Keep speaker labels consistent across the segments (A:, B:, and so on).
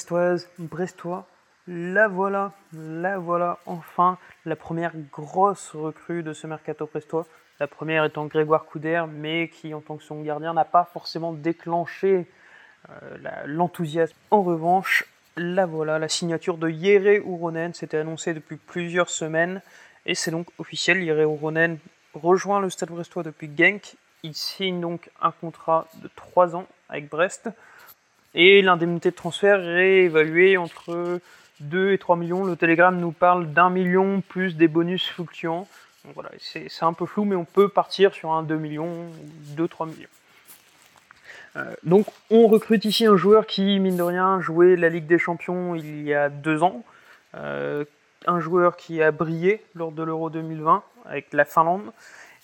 A: Brestoise, Brestois, la voilà, la voilà, enfin, la première grosse recrue de ce mercato brestois. La première étant Grégoire Couder, mais qui, en tant que son gardien, n'a pas forcément déclenché euh, l'enthousiasme. En revanche, la voilà, la signature de Yere Uronen, c'était annoncé depuis plusieurs semaines, et c'est donc officiel, Yere Uronen rejoint le Stade brestois depuis Genk. Il signe donc un contrat de 3 ans avec Brest, et l'indemnité de transfert est évaluée entre 2 et 3 millions. Le Telegram nous parle d'un million plus des bonus fluctuants. Donc voilà, c'est un peu flou, mais on peut partir sur un 2 millions, 2-3 millions. Euh, donc on recrute ici un joueur qui, mine de rien, jouait la Ligue des Champions il y a deux ans. Euh, un joueur qui a brillé lors de l'Euro 2020 avec la Finlande.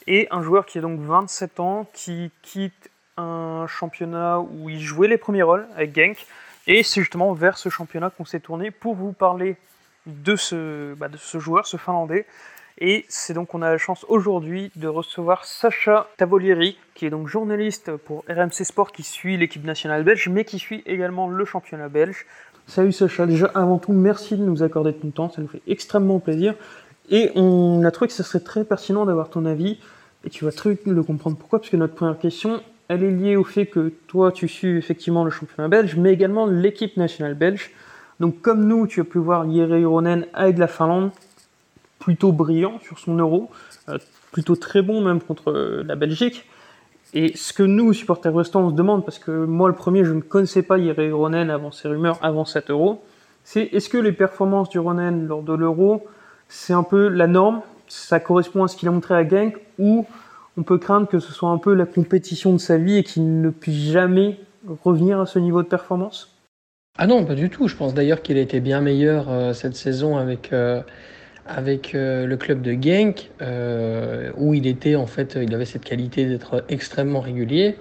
A: Et un joueur qui a donc 27 ans, qui quitte un championnat où il jouait les premiers rôles avec Genk. Et c'est justement vers ce championnat qu'on s'est tourné pour vous parler de ce, bah, joueur, ce Finlandais, et c'est donc qu'on a la chance aujourd'hui de recevoir Sacha Tavolieri, qui est donc journaliste pour RMC Sport, qui suit l'équipe nationale belge, mais qui suit également le championnat belge. Salut Sacha, déjà avant tout, merci de nous accorder ton temps, ça nous fait extrêmement plaisir. Et on a trouvé que ce serait très pertinent d'avoir ton avis, et tu vas très vite le comprendre pourquoi, parce que notre première question, elle est liée au fait que toi, tu suis effectivement le championnat belge, mais également l'équipe nationale belge. Donc comme nous, tu as pu voir Jere Ironen avec la Finlande, plutôt brillant sur son euro, euh, plutôt très bon même contre euh, la Belgique. Et ce que nous, supporters restants, on se parce que moi le premier, je ne connaissais pas Yeri Ronen avant ces rumeurs, avant 7 euros, c'est est-ce que les performances du Ronen lors de l'euro, c'est un peu la norme, ça correspond à ce qu'il a montré à Genk, ou on peut craindre que ce soit un peu la compétition de sa vie et qu'il ne puisse jamais revenir à ce niveau de performance?
B: Ah non, pas du tout. Je pense d'ailleurs qu'il a été bien meilleur euh, cette saison avec avec euh, le club de Genk, euh, où il était en fait, il avait cette qualité d'être extrêmement régulier.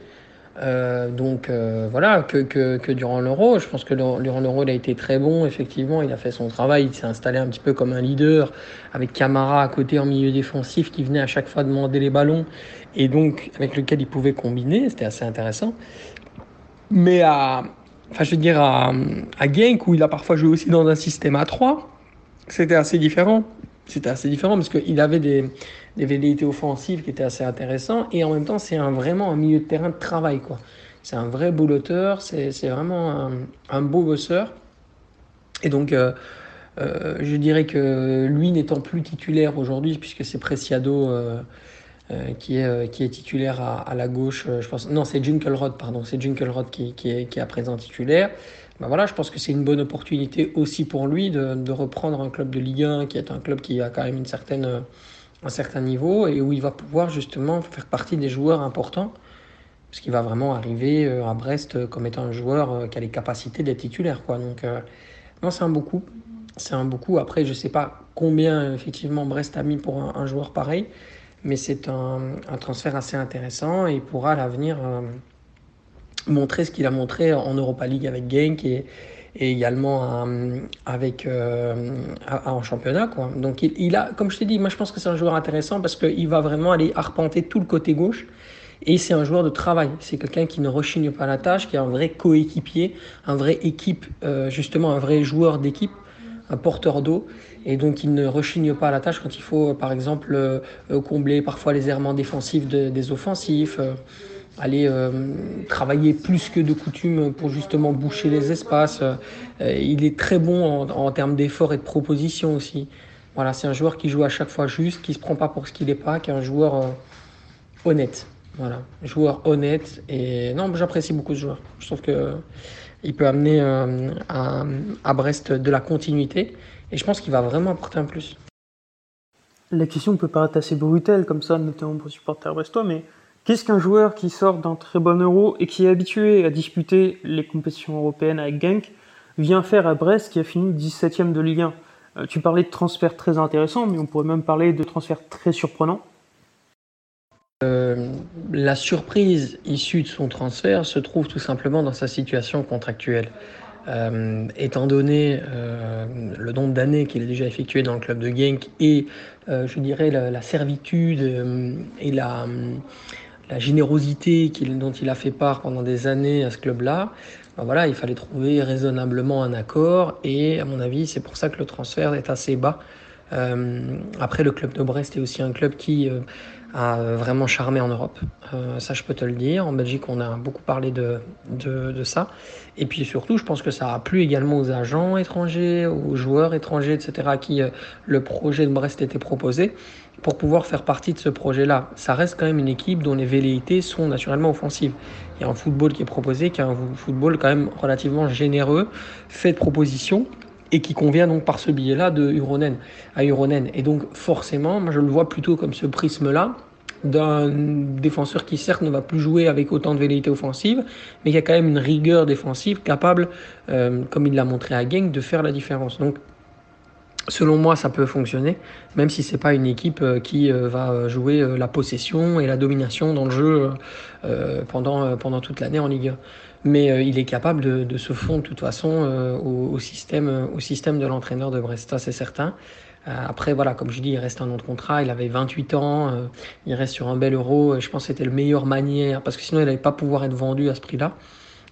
B: Euh, donc voilà, que, que, que durant l'Euro, je pense que durant l'Euro, il a été très bon, effectivement, il a fait son travail, il s'est installé un petit peu comme un leader, avec Camara à côté en milieu défensif, qui venait à chaque fois demander les ballons, et donc avec lequel il pouvait combiner, c'était assez intéressant. Mais à, enfin, je veux dire, à, à Genk, où il a parfois joué aussi dans un système à 3, c'était assez différent. C'était assez différent parce qu'il avait des, velléités offensives qui étaient assez intéressantes et en même temps, c'est un, vraiment un milieu de terrain de travail. quoi. C'est un vrai bouloteur, c'est vraiment un, beau bosseur. Et donc, euh, euh, je dirais que lui n'étant plus titulaire aujourd'hui, puisque c'est Preciado euh, qui, est, qui est titulaire à, la gauche, je pense. Non, c'est Junkelrod, pardon. C'est Junkelrod qui, qui, est, qui est à présent titulaire. Ben voilà, je pense que c'est une bonne opportunité aussi pour lui de, reprendre un club de Ligue 1 qui est un club qui a quand même une certaine, un certain niveau et où il va pouvoir justement faire partie des joueurs importants parce qu'il va vraiment arriver euh, à Brest comme étant un joueur euh, qui a les capacités d'être titulaire. Quoi. Donc, euh, non, c'est un beaucoup. C'est un beaucoup. Après, je ne sais pas combien effectivement Brest a mis pour un, joueur pareil, mais c'est un, un, transfert assez intéressant et pourra à l'avenir. Euh, montrer ce qu'il a montré en Europa League avec Genk et, également euh, avec euh, en championnat quoi. Donc il, a comme je t'ai dit, moi je pense que c'est un joueur intéressant parce qu'il va vraiment aller arpenter tout le côté gauche et c'est un joueur de travail. C'est quelqu'un qui ne rechigne pas la tâche, qui est un vrai coéquipier, un vrai équipe euh, justement un vrai joueur d'équipe, un porteur d'eau et donc il ne rechigne pas la tâche quand il faut par exemple combler parfois les errements défensifs de, des offensifs. Aller euh, travailler plus que de coutume pour justement boucher les espaces. Euh, il est très bon en, termes d'effort et de proposition aussi. Voilà, c'est un joueur qui joue à chaque fois juste, qui se prend pas pour ce qu'il n'est pas, qui est un joueur euh, honnête. Voilà, joueur honnête et non, j'apprécie beaucoup ce joueur. Je trouve que il peut amener à, Brest de la continuité et je pense qu'il va vraiment apporter un plus.
A: La question peut paraître assez brutale comme ça, notamment pour supporter brestois, mais Qu'est-ce qu'un joueur qui sort d'un très bon euro et qui est habitué à disputer les compétitions européennes avec Genk vient faire à Brest qui a fini 17ème de Ligue 1 euh, Tu parlais de transferts très intéressants, mais on pourrait même parler de transferts très surprenants.
B: Euh, la surprise issue de son transfert se trouve tout simplement dans sa situation contractuelle. Euh, étant donné euh, le nombre d'années qu'il a déjà effectué dans le club de Genk et je dirais la servitude et la, la générosité dont il a fait part pendant des années à ce club-là, bah voilà, il fallait trouver raisonnablement un accord et à mon avis, c'est pour ça que le transfert est assez bas. Euh, après, le club de Brest est aussi un club qui euh, a vraiment charmé en Europe. Euh, ça, je peux te le dire. En Belgique, on a beaucoup parlé de, de, ça. Et puis surtout, je pense que ça a plu également aux agents étrangers, aux joueurs étrangers, etc., à qui le projet de Brest était proposé pour pouvoir faire partie de ce projet-là. Ça reste quand même une équipe dont les velléités sont naturellement offensives. Il y a un football qui est proposé, qui est un football quand même relativement généreux, fait de propositions et qui convient donc par ce biais-là de à Uronen. Et donc forcément, moi je le vois plutôt comme ce prisme-là d'un défenseur qui certes ne va plus jouer avec autant de velléité offensive, mais qui a quand même une rigueur défensive capable, euh, comme il l'a montré à Genk, de faire la différence. Donc Selon moi, ça peut fonctionner, même si c'est pas une équipe euh, qui euh, va jouer la possession et la domination dans le jeu pendant, pendant toute l'année en Ligue 1. Mais il est capable de, de, se fondre de toute façon au, au, système, au système de l'entraîneur de Brest, ça c'est certain. Après, voilà, comme je dis, il reste un an de contrat, il avait 28 ans, il reste sur un bel euro, je pense que c'était la meilleure manière, parce que sinon il n'allait pas pouvoir être vendu à ce prix-là.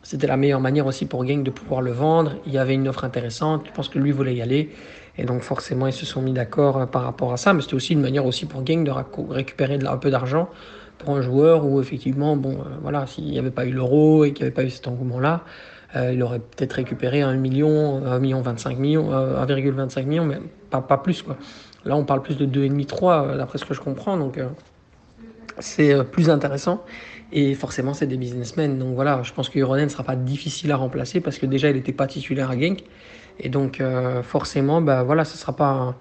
B: C'était la meilleure manière aussi pour Gang de pouvoir le vendre. Il y avait une offre intéressante, je pense que lui voulait y aller. Et donc forcément, ils se sont mis d'accord euh, par rapport à ça. Mais c'était aussi une manière aussi pour Gang de récupérer un peu d'argent pour un joueur où effectivement, bon, euh, voilà, s'il n'y avait pas eu l'euro et qu'il n'y avait pas eu cet engouement-là, euh, il aurait peut-être récupéré 1 million, 1 million 25 millions, 1,25 million, mais pas, plus quoi. Là, on parle plus de 2,5, 3, d'après ce que je comprends. Donc, c'est plus intéressant. Et forcément, c'est des businessmen. Donc voilà, je pense que Euronen ne sera pas difficile à remplacer parce que déjà, il n'était pas titulaire à Genk. Et donc, euh, forcément, bah, voilà, ce ne sera pas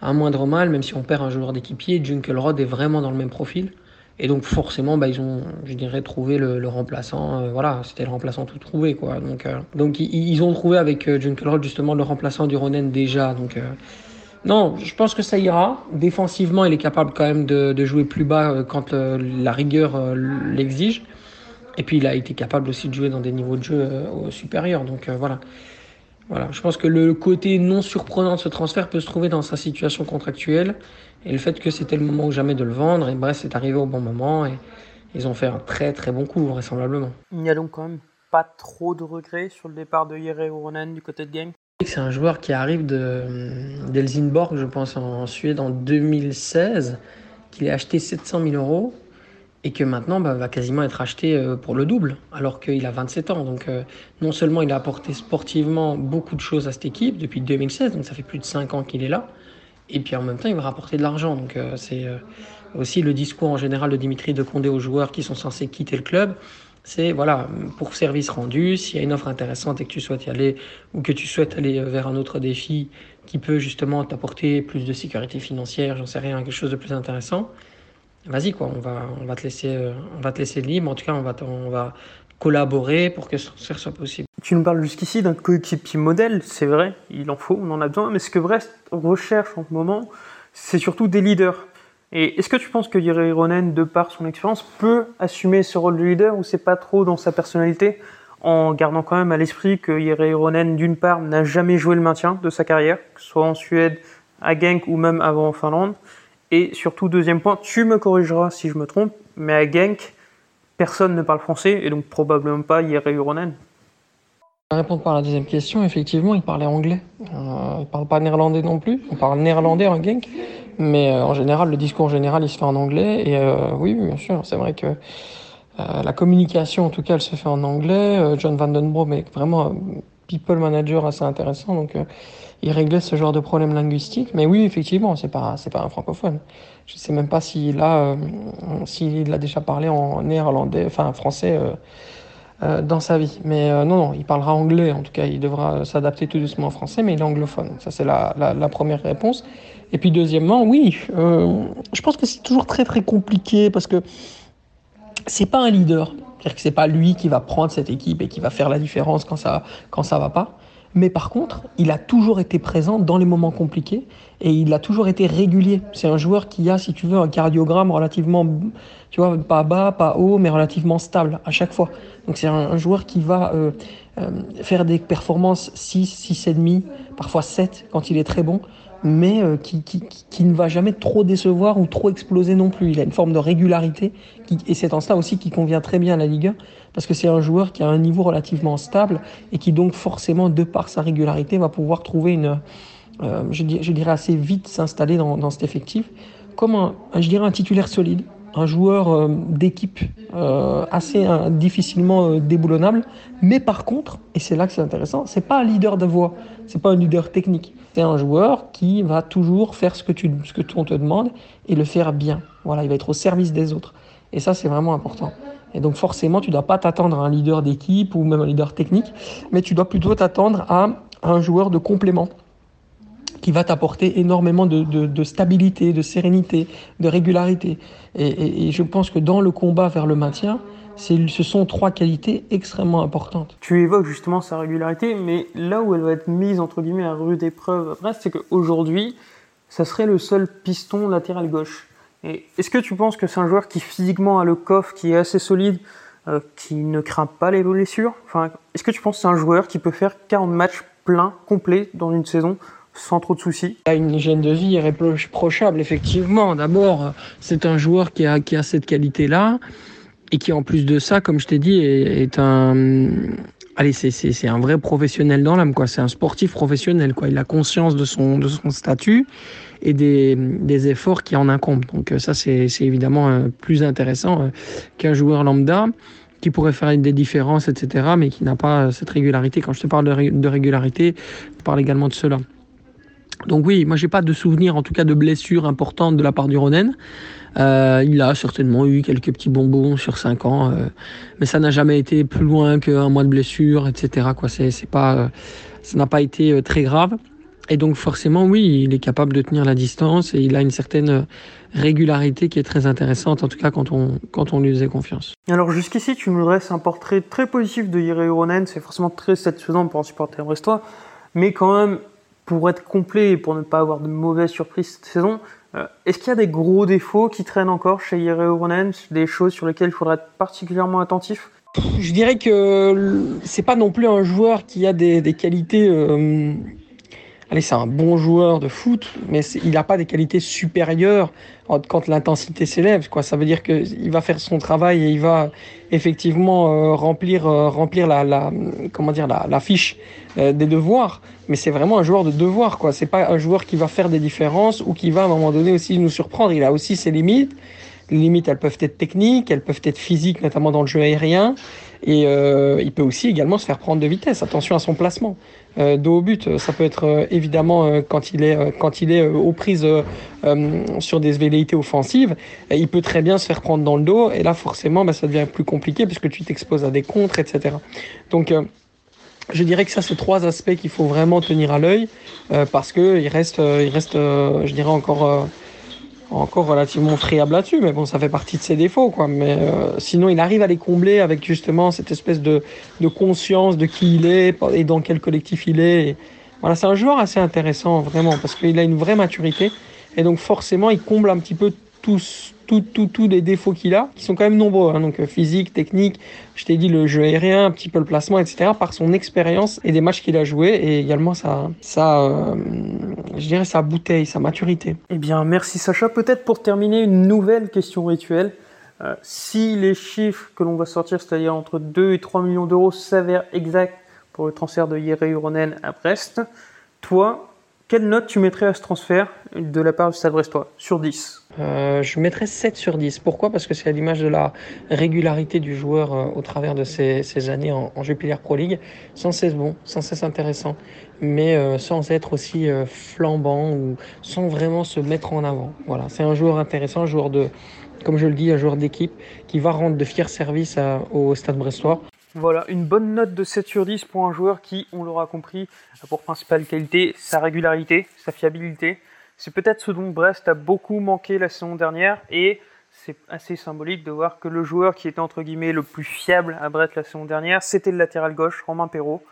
B: un, moindre mal, même si on perd un joueur d'équipier. Junkelrod est vraiment dans le même profil. Et donc, forcément, bah, ils ont, je dirais, trouvé le, remplaçant. Euh, voilà, c'était le remplaçant tout trouvé, quoi. Donc, euh, donc ils, ont trouvé avec Junkelrod, justement, le remplaçant du Ronen déjà. Donc, non, je pense que ça ira. Défensivement, il est capable quand même de, de jouer plus bas quand la rigueur l'exige. Et puis, il a été capable aussi de jouer dans des niveaux de jeu supérieurs. Donc, voilà. Voilà, je pense que le côté non surprenant de ce transfert peut se trouver dans sa situation contractuelle et le fait que c'était le moment ou jamais de le vendre. Et bref, c'est arrivé au bon moment et ils ont fait un très très bon coup, vraisemblablement.
A: Il n'y a donc quand même pas trop de regrets sur le départ de Jere Uronen du côté de Gang
B: C'est un joueur qui arrive d'Helsingborg, je pense, en Suède en 2016, qu'il a acheté 700 000 euros et que maintenant bah, va quasiment être acheté euh, pour le double, alors qu'il a 27 ans. Donc euh, non seulement il a apporté sportivement beaucoup de choses à cette équipe depuis 2016, donc ça fait plus de 5 ans qu'il est là, et puis en même temps il va rapporter de l'argent. Donc euh, c'est aussi le discours en général de Dimitri de Condé aux joueurs qui sont censés quitter le club. C'est voilà, pour service rendu, s'il y a une offre intéressante et que tu souhaites y aller, ou que tu souhaites aller vers un autre défi qui peut justement t'apporter plus de sécurité financière, j'en sais rien, quelque chose de plus intéressant, vas-y quoi, on va, on va te laisser, euh, on va te laisser libre. En tout cas, on va, on va collaborer pour que ce soit possible.
A: Tu nous parles jusqu'ici d'un coéquipier modèle, c'est vrai, il en faut, on en a besoin, mais ce que Brest recherche en ce moment, c'est surtout des leaders. Et est-ce que tu penses que Yeri Ronen, de par son expérience, peut assumer ce rôle de leader ou c'est pas trop dans sa personnalité en gardant quand même à l'esprit que Yeri Ronen, d'une part, n'a jamais joué le maintien de sa carrière, que ce soit en Suède, à Genk ou même avant en Finlande, et surtout, deuxième point, tu me corrigeras si je me trompe, mais à Genk, personne ne parle français et donc probablement pas Yere Uronen.
B: Vais répondre par la deuxième question. Effectivement, il parlait anglais. Euh, il ne parle pas néerlandais non plus. On parle néerlandais en Genk. Mais euh, en général, le discours général, il se fait en anglais. Et euh, oui, bien sûr, c'est vrai que la communication, en tout cas, elle se fait en anglais. John Van Den est vraiment people manager assez intéressant. Donc, il réglait ce genre de problème linguistique. Mais oui, effectivement, c'est pas c'est pas un francophone. Je sais même pas s'il a euh, s'il a déjà parlé en néerlandais, enfin français euh, euh, dans sa vie. Mais non, non, il parlera anglais. En tout cas, il devra s'adapter tout doucement en français, mais il est anglophone. Ça, c'est la, la, la, première réponse. Et puis deuxièmement, oui, je pense que c'est toujours très très compliqué parce que c'est pas un leader. C'est-à-dire que c'est pas lui qui va prendre cette équipe et qui va faire la différence quand ça quand ça va pas. Mais par contre, il a toujours été présent dans les moments compliqués et il a toujours été régulier. C'est un joueur qui a, si tu veux, un cardiogramme relativement, tu vois, pas bas, pas haut, mais relativement stable à chaque fois. Donc c'est un, joueur qui va euh, euh, faire des performances 6, 6,5, parfois 7 quand il est très bon. Mais euh, qui, qui, qui, ne va jamais trop décevoir ou trop exploser non plus. Il a une forme de régularité, et c'est en cela aussi qui convient très bien à la Ligue 1, parce que c'est un joueur qui a un niveau relativement stable et qui donc forcément, de par sa régularité, va pouvoir trouver une, euh, je, je, dirais assez vite s'installer dans, dans, cet effectif, comme un, je dirais un titulaire solide, un joueur euh, d'équipe euh, assez euh, difficilement déboulonnable. Mais par contre, et c'est là que c'est intéressant, c'est pas un leader de voix, c'est pas un leader technique. C'est un joueur qui va toujours faire ce que tu, ce que on te demande et le faire bien. Voilà, il va être au service des autres. Et ça, c'est vraiment important. Et donc forcément, tu dois pas t'attendre à un leader d'équipe ou même un leader technique, mais tu dois plutôt t'attendre à un joueur de complément qui va t'apporter énormément de, stabilité, de sérénité, de régularité. Et, je pense que dans le combat vers le maintien, ce sont trois qualités extrêmement importantes.
A: Tu évoques justement sa régularité, mais là où elle va être mise entre guillemets à rude épreuve c'est qu'aujourd'hui, ça serait le seul piston latéral gauche. Est-ce que tu penses que c'est un joueur qui physiquement a le coffre, qui est assez solide, euh, qui ne craint pas les blessures? Enfin, Est-ce que tu penses que c'est un joueur qui peut faire 40 matchs pleins, complets dans une saison sans trop de soucis.
B: Il a une hygiène de vie irréprochable, effectivement. D'abord, c'est un joueur qui a, cette qualité-là et qui, en plus de ça, comme je t'ai dit, est, un. Allez, c'est un vrai professionnel dans l'âme, quoi. C'est un sportif professionnel, quoi. Il a conscience de son, statut et des, des efforts qui en incombent. Donc, ça, c'est évidemment euh, plus intéressant euh, qu'un joueur lambda qui pourrait faire des différences, etc., mais qui n'a pas cette régularité. Quand je te parle de régularité, je parle également de cela. Donc oui, moi j'ai pas de souvenir en tout cas de blessures importantes de la part du Ronen. Euh, il a certainement eu quelques petits bonbons sur 5 ans, euh, mais ça n'a jamais été plus loin qu'un mois de blessure, etc. Quoi, c'est, pas, euh, ça n'a pas été très grave. Et donc forcément, oui, il est capable de tenir la distance et il a une certaine régularité qui est très intéressante, en tout cas quand on, quand on lui faisait confiance.
A: Alors jusqu'ici, tu nous dresses un portrait très positif de Yere Ronen, c'est forcément très satisfaisant pour un supporter brestois, mais quand même pour être complet et pour ne pas avoir de mauvaises surprises cette saison, euh, est-ce qu'il y a des gros défauts qui traînent encore chez Yere Oronen, des choses sur lesquelles il faudra être particulièrement attentif?
B: Je dirais que c'est pas non plus un joueur qui a des, des qualités. Euh, allez, c'est un bon joueur de foot, mais il n'a pas des qualités supérieures quand l'intensité s'élève. Quoi, ça veut dire qu'il va faire son travail et il va effectivement euh, remplir euh, remplir la, la comment dire la, la fiche euh, des devoirs. Mais c'est vraiment un joueur de devoir quoi. C'est pas un joueur qui va faire des différences ou qui va à un moment donné aussi nous surprendre. Il a aussi ses limites. Les limites elles peuvent être techniques elles peuvent être physiques notamment dans le jeu aérien et euh, il peut aussi également se faire prendre de vitesse. Attention à son placement. Euh, dos au but, ça peut être euh, évidemment euh, quand il est, euh, quand il est aux prises sur des velléités offensives, il peut très bien se faire prendre dans le dos. Et là, forcément, bah, ça devient plus compliqué puisque tu t'exposes à des contres, etc. Donc, je dirais que ça, c'est trois aspects qu'il faut vraiment tenir à l'œil parce que il reste, il reste, je dirais encore encore relativement friable là-dessus, mais bon, ça fait partie de ses défauts, quoi. Mais euh, sinon, il arrive à les combler avec justement cette espèce de, de conscience de qui il est et dans quel collectif il est. Voilà, c'est un joueur assez intéressant, vraiment, parce qu'il a une vraie maturité. Et donc, forcément, il comble un petit peu tous, tous, tous, tous les défauts qu'il a, qui sont quand même nombreux, hein, donc euh, physique, technique, je t'ai dit le jeu aérien, un petit peu le placement, etc., par son expérience et des matchs qu'il a joués, et également sa, sa euh, je dirais sa bouteille, sa maturité.
A: Eh bien, merci Sacha. Peut-être pour terminer, une nouvelle question rituelle. Euh, si les chiffres que l'on va sortir, c'est-à-dire entre 2 et 3 millions d'euros, s'avèrent exacts pour le transfert de Yere Uronen à Brest, toi, quelle note tu mettrais à ce transfert de la part du Stade Brestois sur 10
B: euh, Je mettrais 7 sur 10. Pourquoi? Parce que c'est à l'image de la régularité du joueur euh, au travers de ces, années en, en, Jupiler Pro League. Sans cesse bon, sans cesse intéressant, mais euh, sans être aussi euh, flambant ou sans vraiment se mettre en avant. Voilà, c'est un joueur intéressant, un joueur de, comme je le dis, un joueur d'équipe qui va rendre de fiers services au Stade Brestois.
A: Voilà, une bonne note de 7 sur 10 pour un joueur qui, on l'aura compris, a pour principale qualité sa régularité, sa fiabilité. C'est peut-être ce dont Brest a beaucoup manqué la saison dernière et c'est assez symbolique de voir que le joueur qui était entre guillemets le plus fiable à Brest la saison dernière, c'était le latéral gauche, Romain Perrault.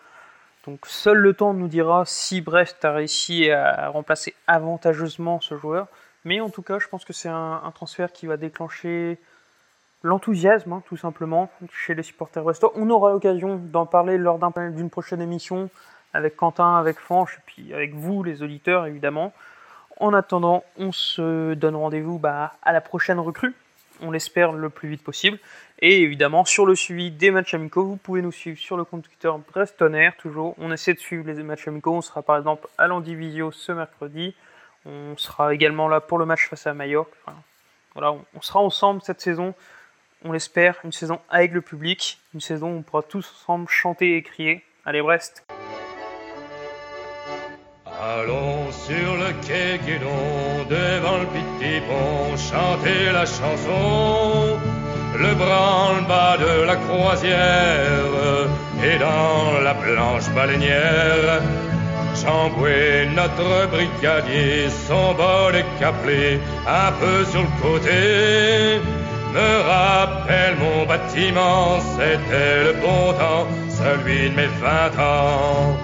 A: Donc seul le temps nous dira si Brest a réussi à remplacer avantageusement ce joueur. Mais en tout cas, je pense que c'est un, un transfert qui va déclencher l'enthousiasme, hein, tout simplement, chez les supporters brestois. On aura l'occasion d'en parler lors d'une prochaine émission avec Quentin, avec Fanche, puis avec vous, les auditeurs, évidemment. En attendant, on se donne rendez-vous bah, à la prochaine recrue. On l'espère le plus vite possible. Et évidemment, sur le suivi des matchs amicaux, vous pouvez nous suivre sur le compte Twitter Brestonner, toujours. On essaie de suivre les matchs amicaux. On sera par exemple à l'Andivisio ce mercredi. On sera également là pour le match face à Mallorca. voilà, on sera ensemble cette saison. On l'espère, une saison avec le public, une saison où on pourra tous ensemble chanter et crier. Allez Brest
C: Allons sur le quai Guédon, devant le petit pont, chanter la chanson. Le branle-bas de la croisière et dans la blanche baleinière. Chamboué, notre brigadier, son bol est caplé un peu sur le côté. Me rappelle mon bâtiment, c'était le bon temps, celui de mes vingt ans.